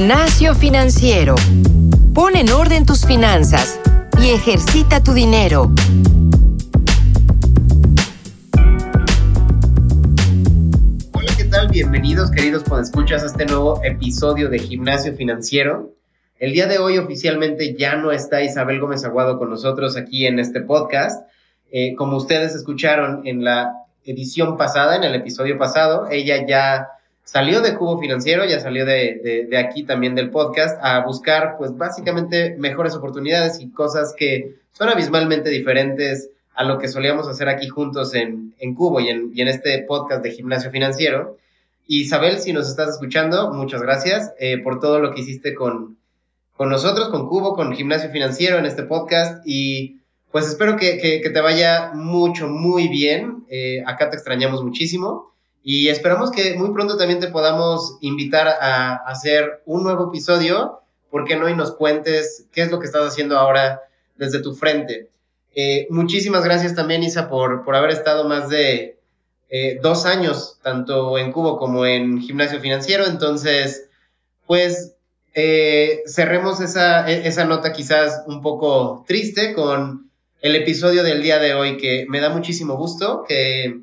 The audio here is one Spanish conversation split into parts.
Gimnasio Financiero. Pon en orden tus finanzas y ejercita tu dinero. Hola, ¿qué tal? Bienvenidos, queridos escuchas a este nuevo episodio de Gimnasio Financiero. El día de hoy oficialmente ya no está Isabel Gómez Aguado con nosotros aquí en este podcast. Eh, como ustedes escucharon en la edición pasada, en el episodio pasado, ella ya salió de Cubo Financiero, ya salió de, de, aquí también del podcast a buscar pues básicamente mejores oportunidades y cosas que son abismalmente diferentes a lo que solíamos hacer aquí juntos en, en Cubo y en, y en, este podcast de Gimnasio Financiero. Isabel, si nos estás escuchando, muchas gracias eh, por todo lo que hiciste con, con nosotros, con Cubo, con Gimnasio Financiero en este podcast y pues espero que, que, te vaya mucho, muy bien. Eh, acá te extrañamos muchísimo y esperamos que muy pronto también te podamos invitar a, hacer un nuevo episodio. ¿Por qué no? Y nos cuentes qué es lo que estás haciendo ahora desde tu frente. Eh, muchísimas gracias también, Isa, por, por haber estado más de eh, dos años, tanto en Cubo como en Gimnasio Financiero. Entonces, pues cerremos esa, e, esa nota quizás un poco triste con el episodio del día de hoy, que me da muchísimo gusto, que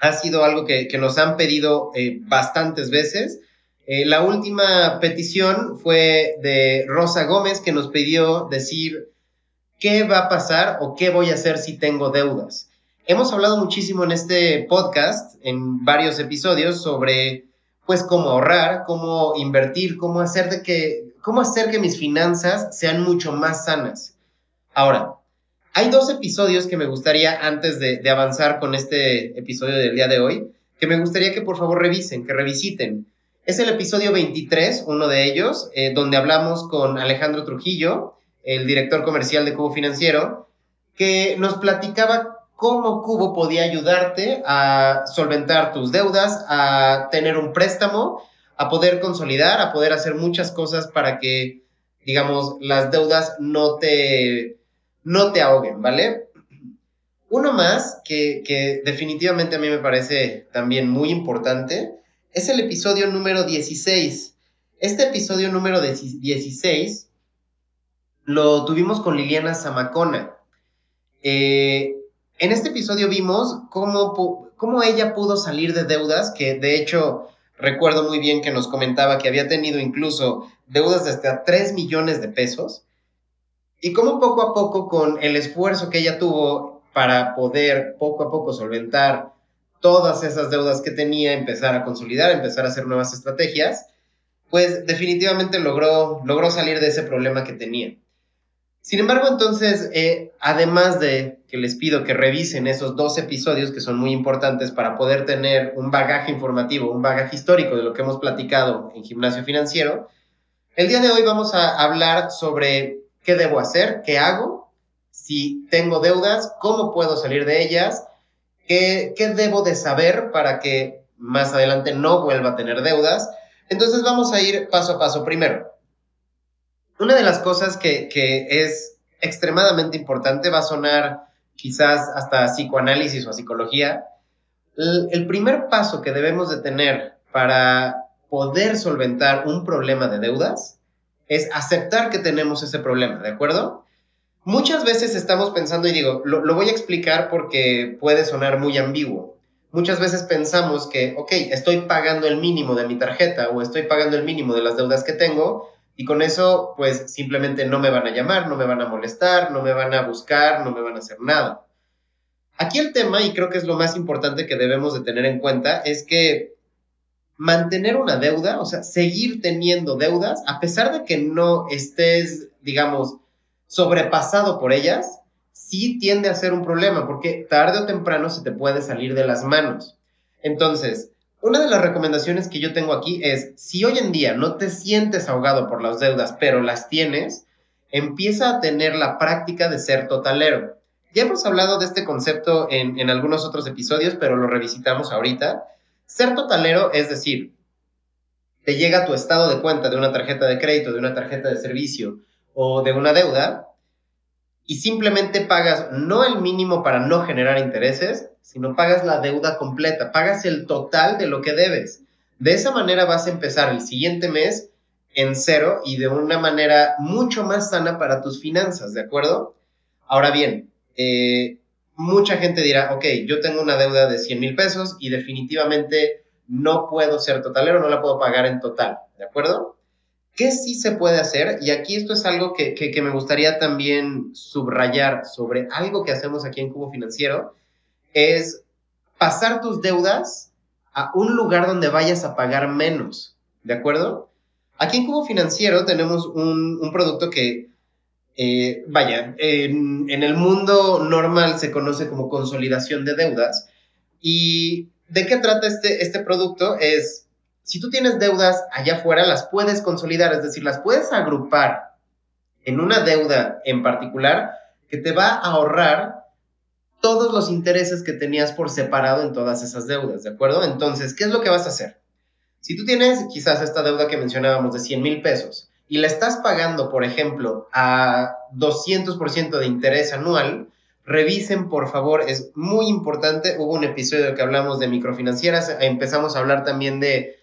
ha sido algo que, nos han pedido eh, bastantes veces. Eh, la última petición fue de Rosa Gómez, que nos pidió decir qué va a pasar o qué voy a hacer si tengo deudas. Hemos hablado muchísimo en este podcast, en varios episodios, sobre pues cómo ahorrar, cómo invertir, cómo hacer de que, cómo hacer que mis finanzas sean mucho más sanas. Ahora, hay dos episodios que me gustaría, antes de, avanzar con este episodio del día de hoy, que me gustaría que por favor revisen, que revisiten. Es el episodio 23, uno de ellos, eh, donde hablamos con Alejandro Trujillo, el director comercial de Cubo Financiero, que nos platicaba cómo Cubo podía ayudarte a solventar tus deudas, a tener un préstamo, a poder consolidar, a poder hacer muchas cosas para que, digamos, las deudas no te no te ahoguen, ¿vale? Uno más que, definitivamente a mí me parece también muy importante es el episodio número 16. Este episodio número 16 lo tuvimos con Liliana Zamacona. Eh, en este episodio vimos cómo, cómo ella pudo salir de deudas, que de hecho recuerdo muy bien que nos comentaba que había tenido incluso deudas de hasta 3 millones de pesos y cómo poco a poco, con el esfuerzo que ella tuvo para poder poco a poco solventar todas esas deudas que tenía, empezar a consolidar, empezar a hacer nuevas estrategias, pues definitivamente logró, logró salir de ese problema que tenía. Sin embargo, entonces, eh, además de que les pido que revisen esos dos episodios que son muy importantes para poder tener un bagaje informativo, un bagaje histórico de lo que hemos platicado en gimnasio financiero, el día de hoy vamos a hablar sobre qué debo hacer, qué hago, si tengo deudas, cómo puedo salir de ellas, qué, debo de saber para que más adelante no vuelva a tener deudas. Entonces vamos a ir paso a paso. Primero, una de las cosas que, es extremadamente importante va a sonar quizás hasta psicoanálisis o psicología. el, primer paso que debemos de tener para poder solventar un problema de deudas es aceptar que tenemos ese problema, ¿de acuerdo? Muchas veces estamos pensando, y digo, lo, voy a explicar porque puede sonar muy ambiguo. Muchas veces pensamos que, ok, estoy pagando el mínimo de mi tarjeta o estoy pagando el mínimo de las deudas que tengo y con eso pues simplemente no me van a llamar, no me van a molestar, no me van a buscar, no me van a hacer nada. Aquí el tema, y creo que es lo más importante que debemos de tener en cuenta, es que mantener una deuda, o sea, seguir teniendo deudas, a pesar de que no estés, digamos, sobrepasado por ellas, sí tiende a ser un problema, porque tarde o temprano se te puede salir de las manos. Entonces, una de las recomendaciones que yo tengo aquí es, si hoy en día no te sientes ahogado por las deudas, pero las tienes, empieza a tener la práctica de ser totalero. Ya hemos hablado de este concepto en, en algunos otros episodios, pero lo revisitamos ahorita. Ser totalero es decir, te llega tu estado de cuenta de una tarjeta de crédito, de una tarjeta de servicio o de una deuda y simplemente pagas no el mínimo para no generar intereses, sino pagas la deuda completa, pagas el total de lo que debes. De esa manera vas a empezar el siguiente mes en cero y de una manera mucho más sana para tus finanzas, ¿de acuerdo? Ahora bien, eh, mucha gente dirá, ok, yo tengo una deuda de 100 mil pesos y definitivamente no puedo ser totalero, no la puedo pagar en total, ¿de acuerdo? ¿Qué sí se puede hacer? Y aquí esto es algo que, que, me gustaría también subrayar sobre algo que hacemos aquí en Cubo Financiero, es pasar tus deudas a un lugar donde vayas a pagar menos, ¿de acuerdo? Aquí en Cubo Financiero tenemos un, un producto que, eh, vaya, en, el mundo normal se conoce como consolidación de deudas. ¿Y de qué trata este, este producto? Es si tú tienes deudas allá afuera, las puedes consolidar, es decir, las puedes agrupar en una deuda en particular que te va a ahorrar todos los intereses que tenías por separado en todas esas deudas, ¿de acuerdo? Entonces, ¿qué es lo que vas a hacer? Si tú tienes quizás esta deuda que mencionábamos de 100 mil pesos y la estás pagando, por ejemplo, a 200% de interés anual, revisen por favor, es muy importante, hubo un episodio que hablamos de microfinancieras, empezamos a hablar también de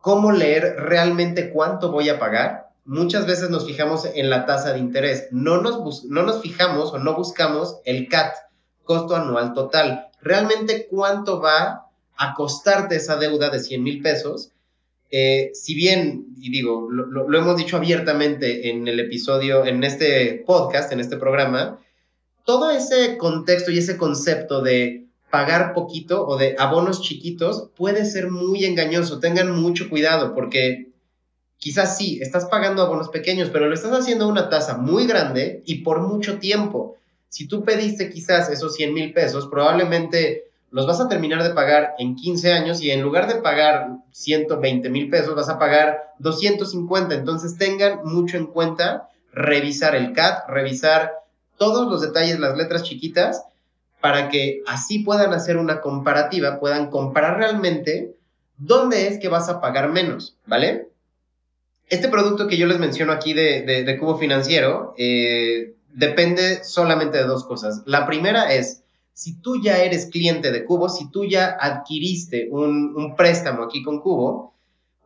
cómo leer realmente cuánto voy a pagar. Muchas veces nos fijamos en la tasa de interés, no nos, no nos fijamos o no buscamos el CAT, costo anual total. Realmente cuánto va a costarte esa deuda de 100 mil pesos. Eh, si bien, y digo, lo, lo, hemos dicho abiertamente en el episodio, en este podcast, en este programa, todo ese contexto y ese concepto de pagar poquito o de abonos chiquitos puede ser muy engañoso. Tengan mucho cuidado porque quizás sí, estás pagando abonos pequeños, pero lo estás haciendo a una tasa muy grande y por mucho tiempo. Si tú pediste quizás esos 100 mil pesos, probablemente los vas a terminar de pagar en 15 años y en lugar de pagar 120 mil pesos, vas a pagar 250. Entonces tengan mucho en cuenta revisar el CAT, revisar todos los detalles, las letras chiquitas para que así puedan hacer una comparativa, puedan comparar realmente dónde es que vas a pagar menos, ¿vale? Este producto que yo les menciono aquí de, Cubo Financiero eh, depende solamente de dos cosas. La primera es, si tú ya eres cliente de Cubo, si tú ya adquiriste un, un préstamo aquí con Cubo,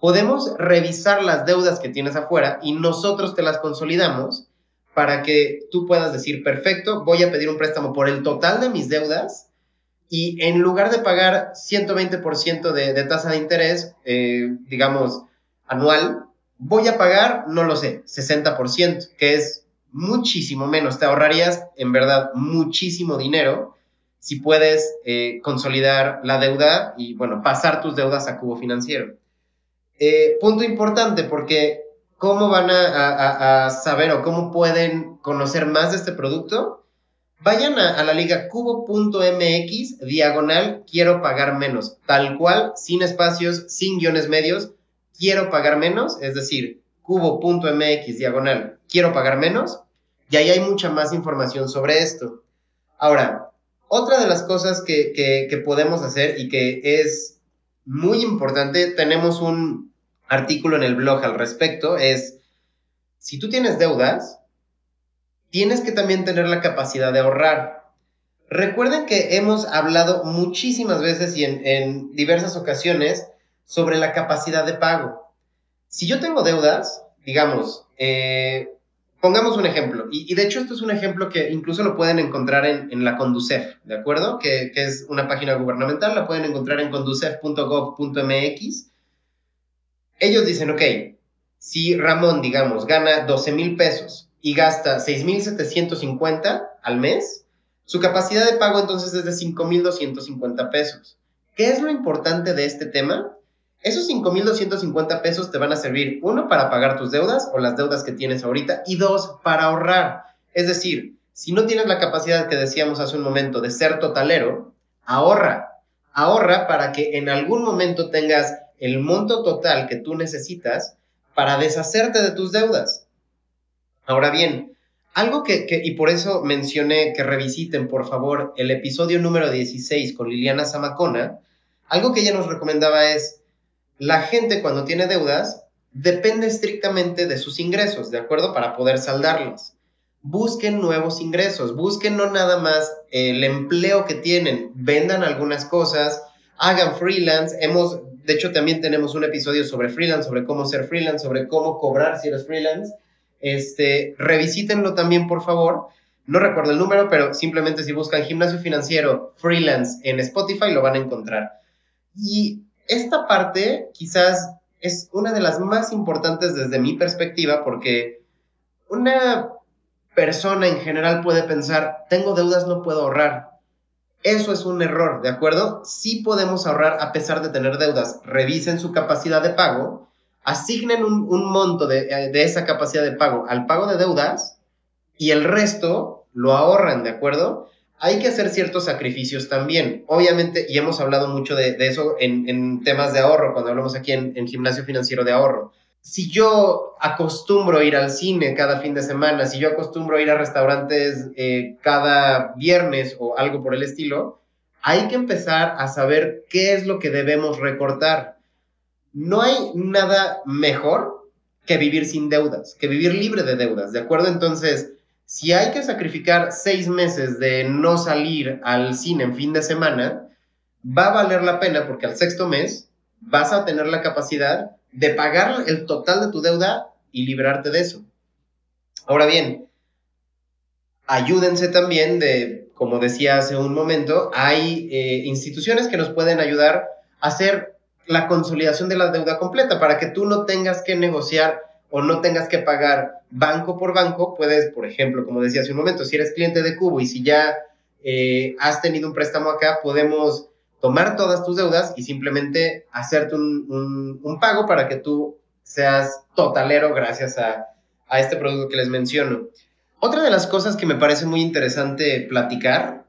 podemos revisar las deudas que tienes afuera y nosotros te las consolidamos para que tú puedas decir, perfecto, voy a pedir un préstamo por el total de mis deudas y en lugar de pagar 120% de, de, tasa de interés, eh, digamos, anual, voy a pagar, no lo sé, 60%, que es muchísimo menos. Te ahorrarías, en verdad, muchísimo dinero si puedes eh, consolidar la deuda y, bueno, pasar tus deudas a cubo financiero. Eh, punto importante porque ¿Cómo van a, saber o cómo pueden conocer más de este producto? Vayan a, la liga cubo.mx diagonal quiero pagar menos, tal cual, sin espacios, sin guiones medios, quiero pagar menos, es decir, cubo.mx diagonal quiero pagar menos, y ahí hay mucha más información sobre esto. Ahora, otra de las cosas que, que podemos hacer y que es muy importante, tenemos un, artículo en el blog al respecto es, si tú tienes deudas, tienes que también tener la capacidad de ahorrar. Recuerden que hemos hablado muchísimas veces y en, diversas ocasiones sobre la capacidad de pago. Si yo tengo deudas, digamos, eh, pongamos un ejemplo, y, de hecho esto es un ejemplo que incluso lo pueden encontrar en, la Conducef, ¿de acuerdo? Que, es una página gubernamental, la pueden encontrar en conducef.gov.mx ellos dicen, ok, si Ramón, digamos, gana 12 mil pesos y gasta 6 mil 750 al mes, su capacidad de pago entonces es de 5 mil 250 pesos. ¿Qué es lo importante de este tema? Esos 5 mil 250 pesos te van a servir, uno, para pagar tus deudas o las deudas que tienes ahorita, y dos, para ahorrar. Es decir, si no tienes la capacidad que decíamos hace un momento de ser totalero, ahorra. Ahorra para que en algún momento tengas el monto total que tú necesitas para deshacerte de tus deudas. Ahora bien, algo que, y por eso mencioné que revisiten, por favor, el episodio número 16 con Liliana Zamacona, algo que ella nos recomendaba es, la gente cuando tiene deudas depende estrictamente de sus ingresos, ¿de acuerdo? Para poder saldarlas. Busquen nuevos ingresos, busquen no nada más el empleo que tienen, vendan algunas cosas, hagan freelance, hemos De hecho, también tenemos un episodio sobre freelance, sobre cómo ser freelance, sobre cómo cobrar si eres freelance. Este, revisítenlo también, por favor. No recuerdo el número, pero simplemente si buscan gimnasio financiero freelance en Spotify lo van a encontrar. Y esta parte quizás es una de las más importantes desde mi perspectiva porque una persona en general puede pensar, tengo deudas, no puedo ahorrar. Eso es un error, ¿de acuerdo? Sí podemos ahorrar a pesar de tener deudas. Revisen su capacidad de pago, asignen un, monto eh, de, esa capacidad de pago al pago de deudas y el resto lo ahorran, ¿de acuerdo? Hay que hacer ciertos sacrificios también. Obviamente, y hemos hablado mucho de, eso en, temas de ahorro, cuando hablamos aquí en, en gimnasio financiero de ahorro si yo acostumbro ir al cine cada fin de semana, si yo acostumbro ir a restaurantes eh, cada viernes o algo por el estilo, hay que empezar a saber qué es lo que debemos recortar. No hay nada mejor que vivir sin deudas, que vivir libre de deudas, ¿de acuerdo? Entonces, si hay que sacrificar seis meses de no salir al cine en fin de semana, va a valer la pena porque al sexto mes vas a tener la capacidad de pagar el total de tu deuda y librarte de eso. Ahora bien, ayúdense también de, como decía hace un momento, hay eh, instituciones que nos pueden ayudar a hacer la consolidación de la deuda completa para que tú no tengas que negociar o no tengas que pagar banco por banco. Puedes, por ejemplo, como decía hace un momento, si eres cliente de Cubo y si ya eh, has tenido un préstamo acá, podemos tomar todas tus deudas y simplemente hacerte un, pago para que tú seas totalero gracias a, este producto que les menciono. Otra de las cosas que me parece muy interesante platicar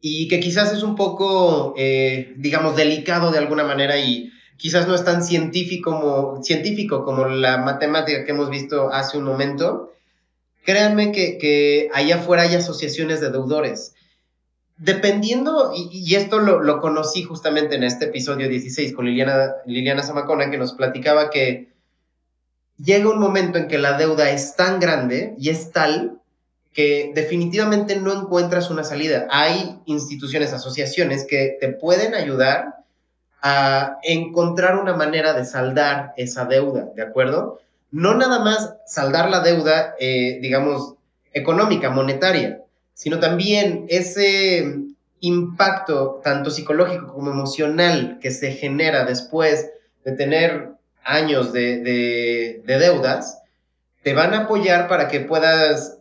y que quizás es un poco, eh, digamos, delicado de alguna manera y quizás no es tan científico como, científico como la matemática que hemos visto hace un momento, créanme que, que allá afuera hay asociaciones de deudores dependiendo, y, esto lo, conocí justamente en este episodio 16 con Liliana, Liliana Zamacona, que nos platicaba que llega un momento en que la deuda es tan grande y es tal que definitivamente no encuentras una salida. Hay instituciones, asociaciones que te pueden ayudar a encontrar una manera de saldar esa deuda, ¿de acuerdo? No nada más saldar la deuda, eh, digamos, económica, monetaria, sino también ese impacto tanto psicológico como emocional que se genera después de tener años de, deudas, te van a apoyar para que puedas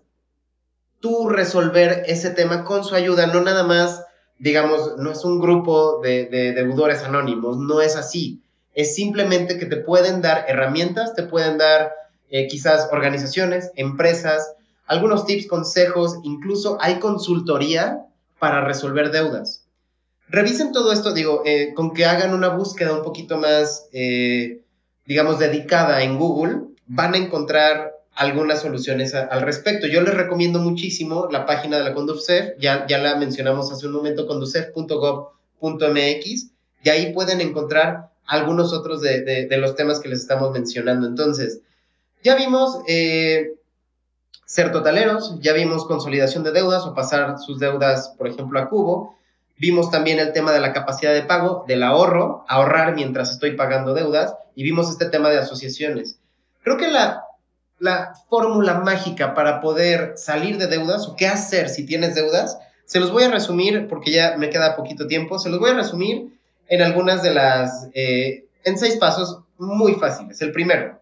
tú resolver ese tema con su ayuda, no nada más, digamos, no es un grupo de, deudores anónimos, no es así, es simplemente que te pueden dar herramientas, te pueden dar eh, quizás organizaciones, empresas, algunos tips, consejos, incluso hay consultoría para resolver deudas. Revisen todo esto, digo, eh, con que hagan una búsqueda un poquito más, eh, digamos, dedicada en Google, van a encontrar algunas soluciones al respecto. Yo les recomiendo muchísimo la página de la Conducef, ya, ya la mencionamos hace un momento, conducef.gov.mx, y ahí pueden encontrar algunos otros de, los temas que les estamos mencionando. Entonces, ya vimos eh, ser totaleros, ya vimos consolidación de deudas o pasar sus deudas, por ejemplo, a cubo. Vimos también el tema de la capacidad de pago, del ahorro, ahorrar mientras estoy pagando deudas, y vimos este tema de asociaciones. Creo que la, la fórmula mágica para poder salir de deudas o qué hacer si tienes deudas, se los voy a resumir porque ya me queda poquito tiempo, se los voy a resumir en algunas de las, eh, en seis pasos muy fáciles. El primero,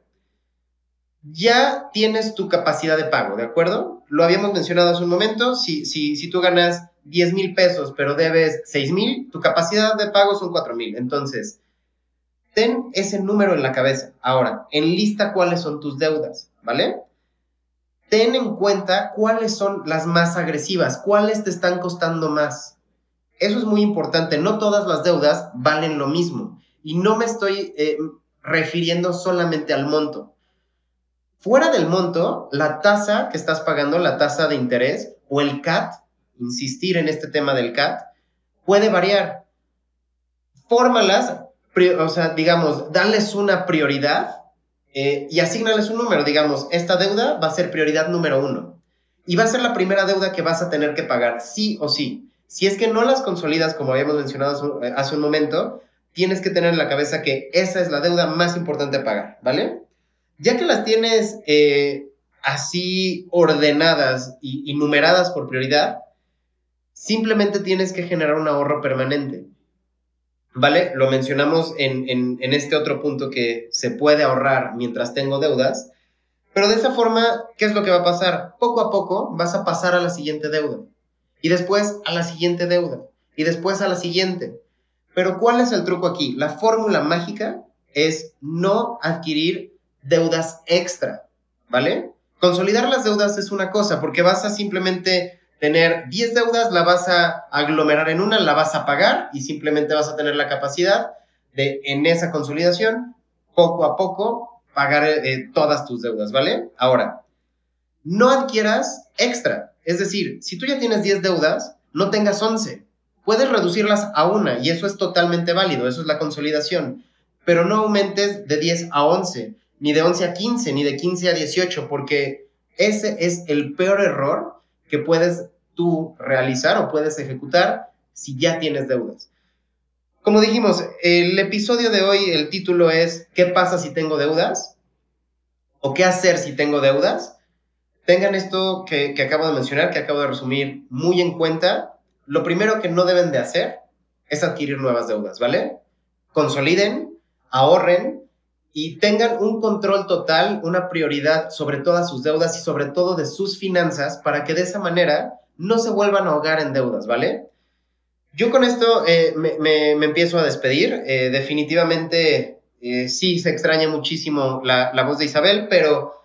ya tienes tu capacidad de pago, ¿de acuerdo? Lo habíamos mencionado hace un momento, si, si, si tú ganas 10 mil pesos pero debes 6 mil, tu capacidad de pago son 4 mil. Entonces, ten ese número en la cabeza. Ahora, enlista cuáles son tus deudas, ¿vale? Ten en cuenta cuáles son las más agresivas, cuáles te están costando más. Eso es muy importante. No todas las deudas valen lo mismo. Y no me estoy eh, refiriendo solamente al monto. Fuera del monto, la tasa que estás pagando, la tasa de interés o el CAT, insistir en este tema del CAT, puede variar. Fórmalas, o sea, digamos, darles una prioridad eh, y asignales un número. Digamos, esta deuda va a ser prioridad número uno. Y va a ser la primera deuda que vas a tener que pagar, sí o sí. Si es que no las consolidas, como habíamos mencionado hace un momento, tienes que tener en la cabeza que esa es la deuda más importante a pagar, ¿vale? Ya que las tienes eh, así ordenadas y, numeradas por prioridad, simplemente tienes que generar un ahorro permanente. ¿Vale? Lo mencionamos en, en, este otro punto que se puede ahorrar mientras tengo deudas, pero de esa forma, ¿qué es lo que va a pasar? Poco a poco vas a pasar a la siguiente deuda y después a la siguiente deuda y después a la siguiente. Pero ¿cuál es el truco aquí? La fórmula mágica es no adquirir deudas extra, ¿vale? Consolidar las deudas es una cosa, porque vas a simplemente tener 10 deudas, la vas a aglomerar en una, la vas a pagar y simplemente vas a tener la capacidad de, en esa consolidación, poco a poco, pagar eh, todas tus deudas, ¿vale? Ahora, no adquieras extra. Es decir, si tú ya tienes 10 deudas, no tengas 11. Puedes reducirlas a una y eso es totalmente válido, eso es la consolidación. Pero no aumentes de 10 a 11 ni de 11 a 15, ni de 15 a 18, porque ese es el peor error que puedes tú realizar o puedes ejecutar si ya tienes deudas. Como dijimos, el episodio de hoy, el título es ¿Qué pasa si tengo deudas? ¿O qué hacer si tengo deudas? Tengan esto que, que acabo de mencionar, que acabo de resumir, muy en cuenta. Lo primero que no deben de hacer es adquirir nuevas deudas, ¿vale? Consoliden, ahorren y tengan un control total, una prioridad sobre todas sus deudas y sobre todo de sus finanzas para que de esa manera no se vuelvan a ahogar en deudas, ¿vale? Yo con esto eh, me, empiezo a despedir. Eh, definitivamente eh, sí se extraña muchísimo la, la voz de Isabel, pero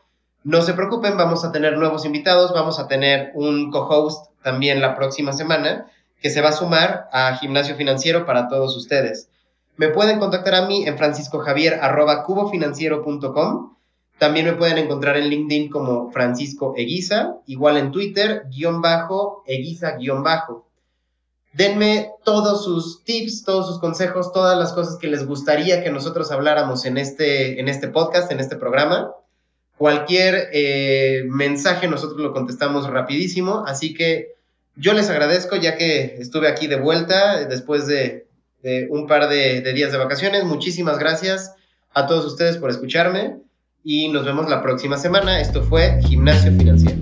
no se preocupen, vamos a tener nuevos invitados, vamos a tener un co-host también la próxima semana que se va a sumar a Gimnasio Financiero para todos ustedes. Me pueden contactar a mí en franciscojavier.cubofinanciero.com. También me pueden encontrar en LinkedIn como Francisco Eguiza, igual en Twitter, guion bajo, Eguiza, guion bajo. Denme todos sus tips, todos sus consejos, todas las cosas que les gustaría que nosotros habláramos en este, en este podcast, en este programa. Cualquier eh, mensaje nosotros lo contestamos rapidísimo, así que yo les agradezco ya que estuve aquí de vuelta después de un par de, de días de vacaciones. Muchísimas gracias a todos ustedes por escucharme y nos vemos la próxima semana. Esto fue Gimnasio Financiero.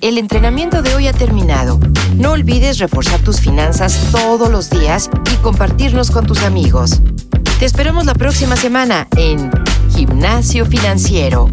El entrenamiento de hoy ha terminado. No olvides reforzar tus finanzas todos los días y compartirnos con tus amigos. Te esperamos la próxima semana en Gimnasio Financiero.